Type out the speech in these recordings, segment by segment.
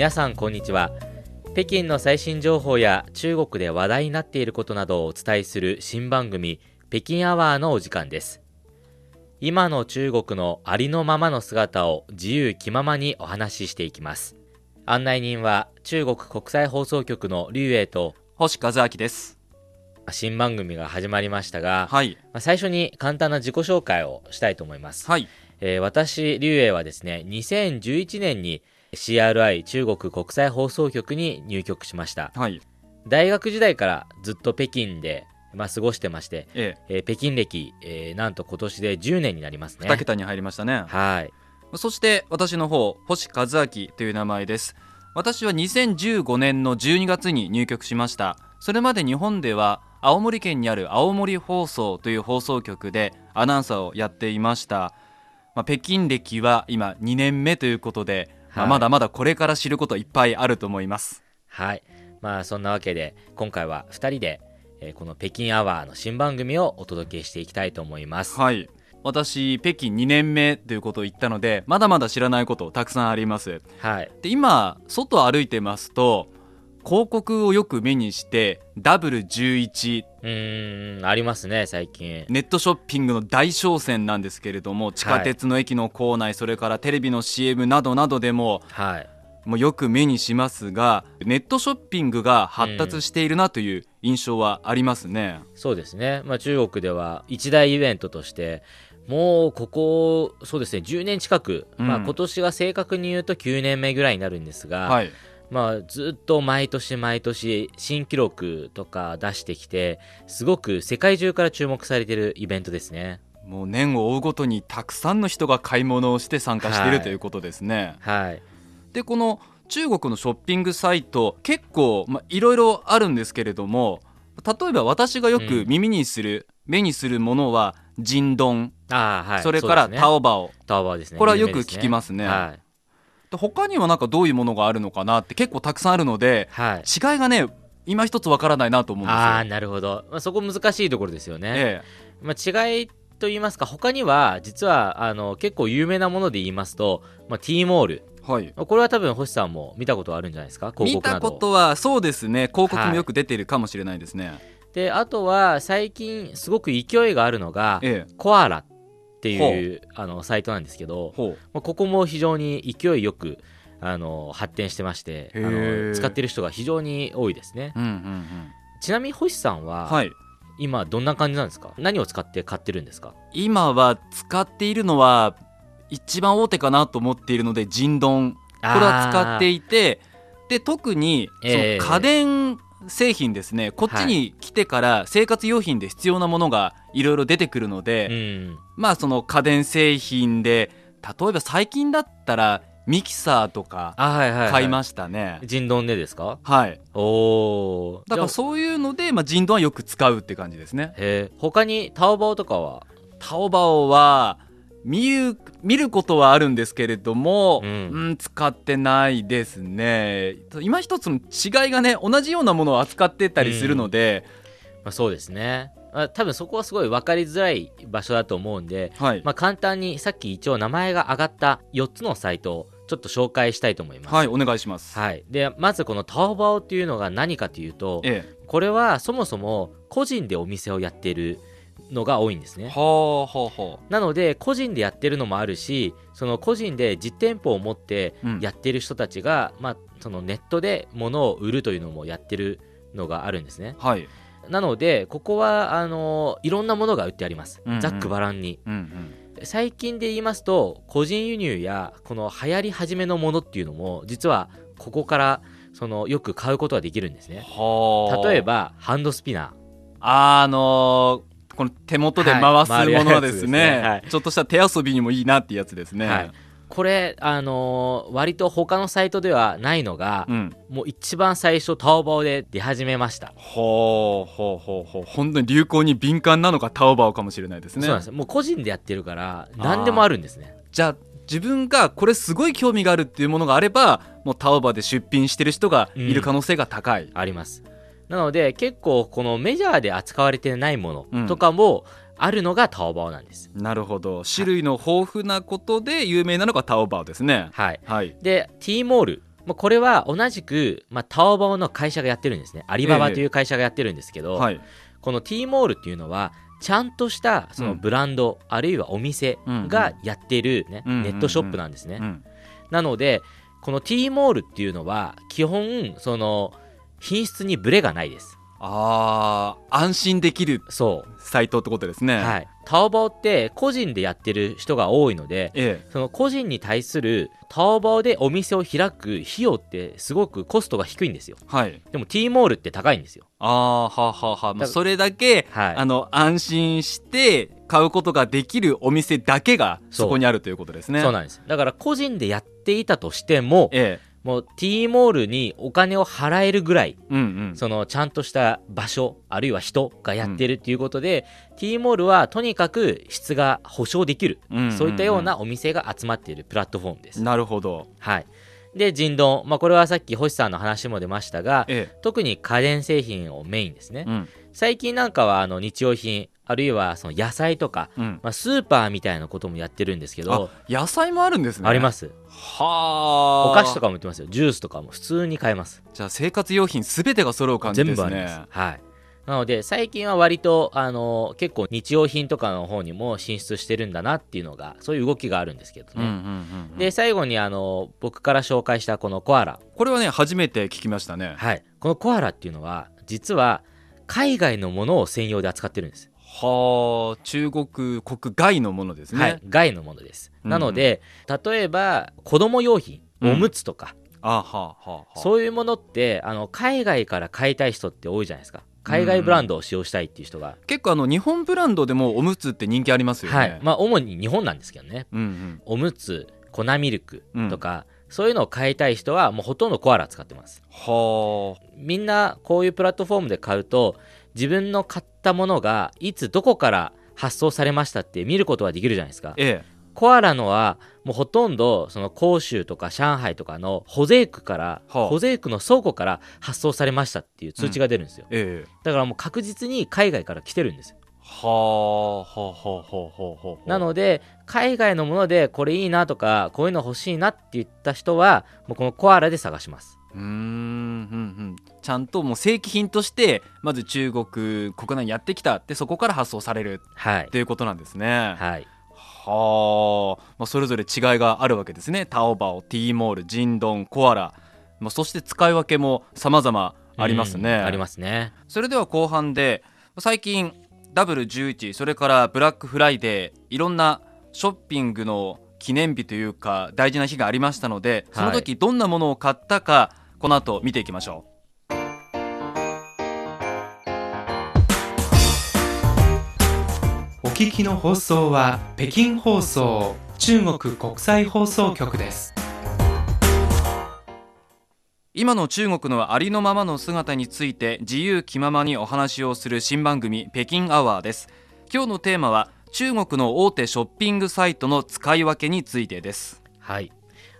皆さんこんにちは。北京の最新情報や中国で話題になっていることなどをお伝えする新番組北京アワーのお時間です。今の中国のありのままの姿を自由気ままにお話ししていきます。案内人は中国国際放送局の劉英と星和明です。新番組が始まりましたが、はい。まあ最初に簡単な自己紹介をしたいと思います、はい。えー私、劉英はですね、2011年に CRI 中国国際放送局に入局しました。はい大学時代からずっと北京で、まあ、過ごしてまして、えええー北京歴、えーなんと今年で10年になりますね。2桁に入りましたねはい。そして私の方星和明という名前です私は2015年の12月に入局しましたそれまで日本では青森県にある青森放送という放送局でアナウンサーをやっていました、まあ、北京歴は今2年目ということで、ままだまだこれから知ることいっぱいあると思いますはい。まあ、そんなわけで、今回は2人で、えーこの北京アワーの新番組をお届けしていきたいと思います。はい私北京2年目ということを言ったのでまだまだ知らないことたくさんありますはい。で今外歩いてますと広告をよく目にしてダブル11うーん、ありますね、最近。ネットショッピングの大商戦なんですけれども地下鉄の駅の構内、それからテレビの CM などなどでもはい。もうよく目にしますがネットショッピングが発達しているなという印象はありますね。そうですね、まあ、中国では一大イベントとしてもうここそうですね10年近く、うんまあ、今年が正確に言うと9年目ぐらいになるんですが、はい、まあ、ずっと毎年毎年新記録とか出してきてすごく世界中から注目されているイベントですね。もう年を追うごとにたくさんの人が買い物をして参加している、はい。ということですね。はい。でこの中国のショッピングサイト結構まあいろいろあるんですけれども例えば私がよく耳にする、目にするものはジンドン、あーはい。それからタオバオ。タオバオですね。これはよく聞きますね。はい、で他にはなんかどういうものがあるのかなって結構たくさんあるのではい、違いがね今一つわからないなと思うんですよ。ああなるほど、まあ、そこ難しいところですよね、えまあ、違いと言いますか他には実はあの結構有名なもので言いますと、まあ、T モール。えはい。これは多分星さんも見たことあるんじゃないですか？広見たことはそうですね。広告もよく出てるかもしれないですね。であとは最近すごく勢いがあるのがええ。コアラっていうあのサイトなんですけど、まあ、ここも非常に勢いよくあの発展してましてあの使ってる人が非常に多いですね。うんうんうん。ちなみに星さんは、はい。今どんな感じなんですか？何を使って買ってるんですか？今は使っているのは一番大手かなと思っているのでジンドン。これは使っていいてで特にそのええ家電製品ですね、こっちに来てから生活用品で必要なものがいろいろ出てくるので、うん。まあその家電製品で例えば最近だったらミキサーとかあはいはい、はい、買いましたね。ジンドンでですか？はい、おおだからそういうので、まあ、ジンドンはよく使うって感じですね。へえ他にタオバオとかは？タオバオは見る見ることはあるんですけれども、ううんん使ってないですね。今一つの違いがね同じようなものを扱ってたりするので、まあ、そうですね、まあ、多分そこはすごい分かりづらい場所だと思うんで、はい、まあ、簡単にさっき一応名前が挙がった4つのサイトをちょっと紹介したいと思います。はいお願いします。はい、でまずこのタオバオっていうのが何かというとええ、これはそもそも個人でお店をやっているのが多いんですね。はあはあはなので個人でやってるのもあるしその個人で実店舗を持ってやってる人たちが、まあ、そのネットで物を売るというのもやってるのがあるんですね。はい、なのでここはあのいろんなものが売ってあります、うんうん。ざっくばらんに。うんうん、最近で言いますと個人輸入やこの流行り始めのものっていうのも実はここからそのよく買うことができるんですね。はあ。例えばハンドスピナあのーこの手元で回すはいものはですね,、回るやつですね。はい。ちょっとした手遊びにもいいなってやつですね。はいこれあのー割と他のサイトではないのが、うん、もう一番最初タオバオで出始めました、ほうほうほうほう本当に流行に敏感なのがタオバオかもしれないですね。そうなんです。もう個人でやってるから何でもあるんですね。じゃあ自分がこれすごい興味があるっていうものがあればもうタオバで出品してる人がいる可能性が高い。あります。なので結構このメジャーで扱われてないもうん。のとかもあるのがタオバオなんです、なるほど。種類の豊富なことで有名なのがタオバオですね。はい。はい、で T モール。まあ、これは同じく、まあ、タオバオの会社がやってるんですね。アリババという会社がやってるんですけど、はい。この T モールっていうのはちゃんとしたそのブランド、あるいはお店がやってる、ねうんうんネットショップなんですね、うん。なのでこの T モールっていうのは基本その品質にブレがないですあー安心できるそサイトってことですね。う、はい、タオバオって個人でやってる人が多いのでえその個人に対するタオバオでお店を開く費用ってすごくコストが低いんですよ。えはい。でも T モールって高いんですよ。ああはあはあはあ、まあ、だそれだけ、はい。あの安心して買うことができるお店だけがそこにあるということですね。そうなんです。だから個人でやっていたとしてもええもう T モールにお金を払えるぐらいうんうん。そのちゃんとした場所あるいは人がやってるっていうことで、T モールはとにかく質が保証できる、うんうんうん。そういったようなお店が集まっているプラットフォームです。なるほど。はい、で人丼、まあ、これはさっき星さんの話も出ましたがえ特に家電製品をメインですね、えうん。最近なんかはあの日用品あるいはその野菜とか、うん。まあ、スーパーみたいなこともやってるんですけどあ野菜もあるんですね。あります。はあ。お菓子とかも売ってますよ。ジュースとかも普通に買えます。じゃあ生活用品すべてが揃う感じですね。全部あります、はい。なので最近は割とあの結構日用品とかの方にも進出してるんだなっていうのがそういう動きがあるんですけどね、うんうんうんうん。で最後にあの僕から紹介したこのコアラ。これはね初めて聞きましたね。はい。このコアラっていうのは実は海外のものを専用で扱ってるんです、はあ中国国外のものですね、はい外のものです、うんなので例えば子供用品うん。おむつとか、あはあはあはあ。そういうものってあの海外から買いたい人って多いじゃないですか。海外ブランドを使用したいっていう人が、結構あの日本ブランドでもおむつって人気ありますよね、はい。まあ主に日本なんですけどね。うんうん。おむつ粉ミルクとか、そういうのを買いたい人はもうほとんどコアラ使ってます。はあ。みんなこういうプラットフォームで買うと自分の買ったものがいつどこから発送されましたって見ることができるじゃないですか。ええ。コアラのはもうほとんどその広州とか上海とかの保税区から、はあ。保税区の倉庫から発送されましたっていう通知が出るんですよ、ええ。だからもう確実に海外から来てるんですよ。はあはあはあはあはあはあなので海外のものでこれいいなとかこういうの欲しいなって言った人はもうこのコアラで探します。うんちゃんともう正規品としてまず中国国内にやってきたってそこから発送されるはい。っていうことなんですね。はい。はあ、まあ、それぞれ違いがあるわけですね。タオバオ T モールジンドンコアラ、まあ、そして使い分けも様々ありますね、うんありますね。それでは後半で最近ダブル11それからブラックフライデーいろんなショッピングの記念日というか大事な日がありましたのでその時どんなものを買ったかこの後見ていきましょお聞きの放送は北京放送中国国際放送局です。う今の中国のありのままの姿について自由気ままにお話をする新番組北京アワーです。今日のテーマは中国の大手ショッピングサイトの使い分けについてです。はい。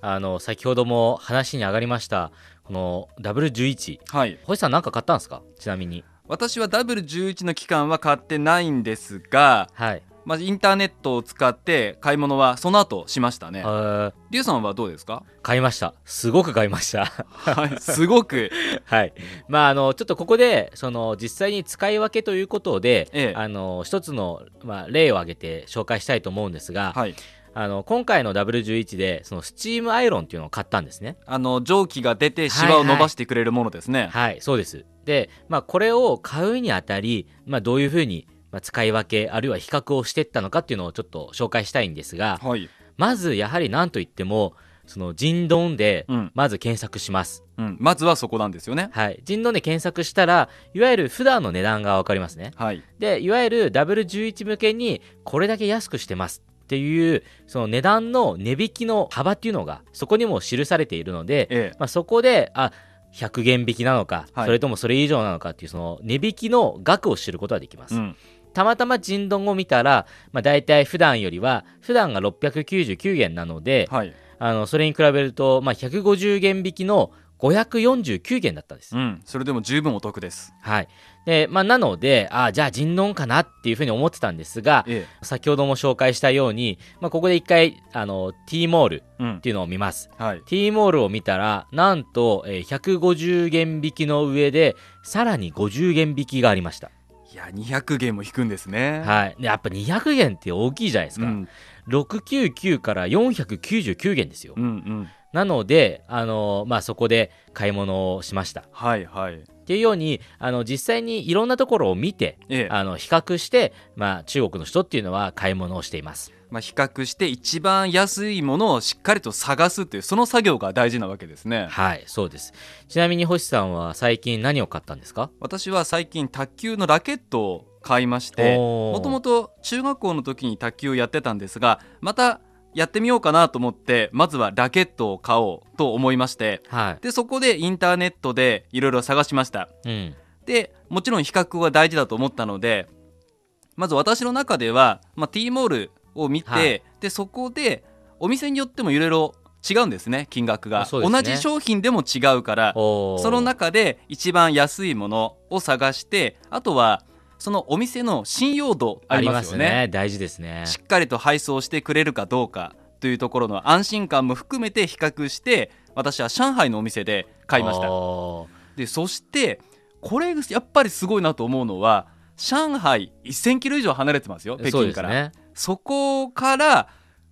あの先ほども話に上がりましたこの W11 はい。星さん何か買ったんですか？ちなみに私はダブル11の期間は買ってないんですがはい。まあ、インターネットを使って買い物はその後しましたね。リュウさんはどうですか？買いました。すごく買いました。はい、すごく。はい。まああのちょっとここでその実際に使い分けということで、ええ。あの一つの、まあ、例を挙げて紹介したいと思うんですが、はい。あの今回の W11 でそのスチームアイロンっていうのを買ったんですねあの、蒸気が出てシワを伸ばしてくれるものですね。はいそうですで、まあ、これを買うにあたり、まあ、どういうふうにまあ使い分けあるいは比較をしていったのかっていうのをちょっと紹介したいんですがはい。まずやはり何といってもそのジンドンでうん。まず検索します、うん。まずはそこなんですよね。はいジンドンで検索したらいわゆる普段の値段が分かりますねはい。でいわゆる W11 向けにこれだけ安くしてますっていうその値段の値引きの幅っていうのがそこにも記されているので、ええ。まあ、そこであ100元引きなのか、はいそれともそれ以上なのかっていうその値引きの額を知ることができます、うん。たまたま人丼を見たら、まあ、大体普段よりは普段が699元なので、はい。あのそれに比べると、まあ、150元引きの549元だったんです、うん。それでも十分お得です。はい、で、まあ、なので、あじゃあ人丼かなっていうふうに思ってたんですが、え先ほども紹介したように、まあ、ここで一回、あの、T モールえうんっていうのを見ます。はい、T モールを見たら、なんと、えー150元引きの上で、さらに50元引きがありました。いや200元も引くんですねはい。でやっぱ200元って大きいじゃないですか。うん699から499元ですよ。うんうんなので、あのまあ、そこで買い物をしました。はいはいっていうように、あの、実際にいろんなところを見て、ええあの、比較して、まあ、中国の人っていうのは買い物をしています。まあ、比較して一番安いものをしっかりと探すっていうその作業が大事なわけですねはい、そうです。ちなみに星さんは最近何を買ったんですか？私は最近卓球のラケットを買いましてもともと中学校の時に卓球をやってたんですがまたやってみようかなと思ってまずはラケットを買おうと思いましてはい。でそこでインターネットでいろいろ探しました。うん。でもちろん比較は大事だと思ったのでまず私の中では、まあ、T モールを見て、はい。でそこでお店によってもいろいろ違うんですね金額が、ね。同じ商品でも違うからその中で一番安いものを探してあとはそのお店の信用度あありりまよね。ね。大事ですね。しっかりと配送してくれるかどうかというところの安心感も含めて比較して私は上海のお店で買いました。でそしてこれやっぱりすごいなと思うのは上海1000キロ以上離れてますよ北京から。ね。そこから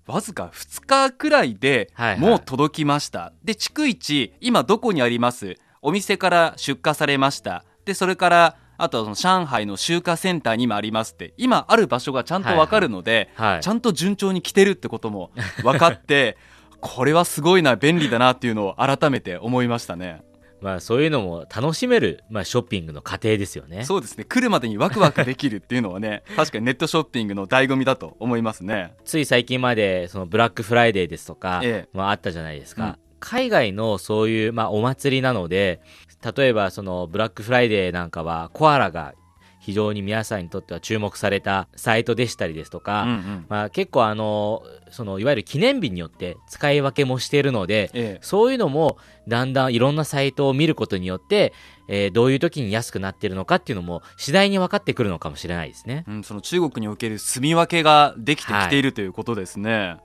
わずか2日くらいではいはい。もう届きました、で逐一今どこにあります？お店から出荷されました。でそれからあとはその上海の集荷センターにもありますって今ある場所がちゃんと分かるので、はいち。ゃんと順調に来てるってことも 分かってこれはすごいな便利だなっていうのを改めて思いましたね。まあ、そういうのも楽しめる、まあ、ショッピングの過程ですよね。そうですね来るまでにワクワクできるっていうのはね 確かにネットショッピングの醍醐味だと思いますね。つい最近まで、そのブラックフライデーですとか、えまあ、あったじゃないですか。うん海外のそういう、まあ、お祭りなので、例えばそのブラックフライデーなんかは、コアラが非常に皆さんにとっては注目されたサイトでしたりですとか、うんうんまあ、結構あの、そのいわゆる記念日によって使い分けもしているので、ええそういうのもだんだんいろんなサイトを見ることによって、えーどういう時に安くなってるのかっていうのも次第に分かってくるのかもしれないですね。うん、その中国における住み分けができてきているということですね。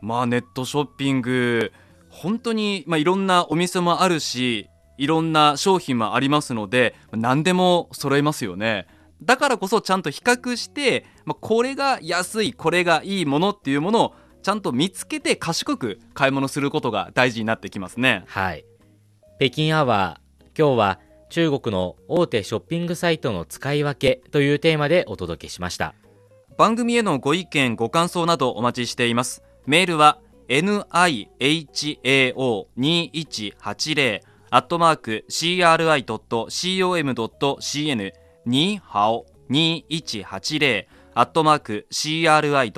まあネットショッピング本当にまあいろんなお店もあるしいろんな商品もありますので何でも揃いますよね。だからこそちゃんと比較して、まあ、これが安いこれがいいものっていうものをちゃんと見つけて賢く買い物することが大事になってきますね。はい。北京アワー、今日は中国の大手ショッピングサイトの使い分けというテーマでお届けしました。番組へのご意見ご感想などお待ちしていますメールは nihao2180 アットマーク CRI.com.cn ニーハオ2180アットマーク CRI.com.cn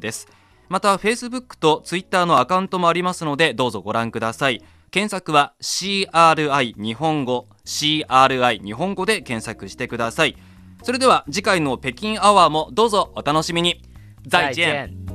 です。また Facebook と Twitter のアカウントもありますのでどうぞご覧ください。検索は CRI 日本語 CRI 日本語で検索してください。それでは次回の北京アワーもどうぞお楽しみに。再见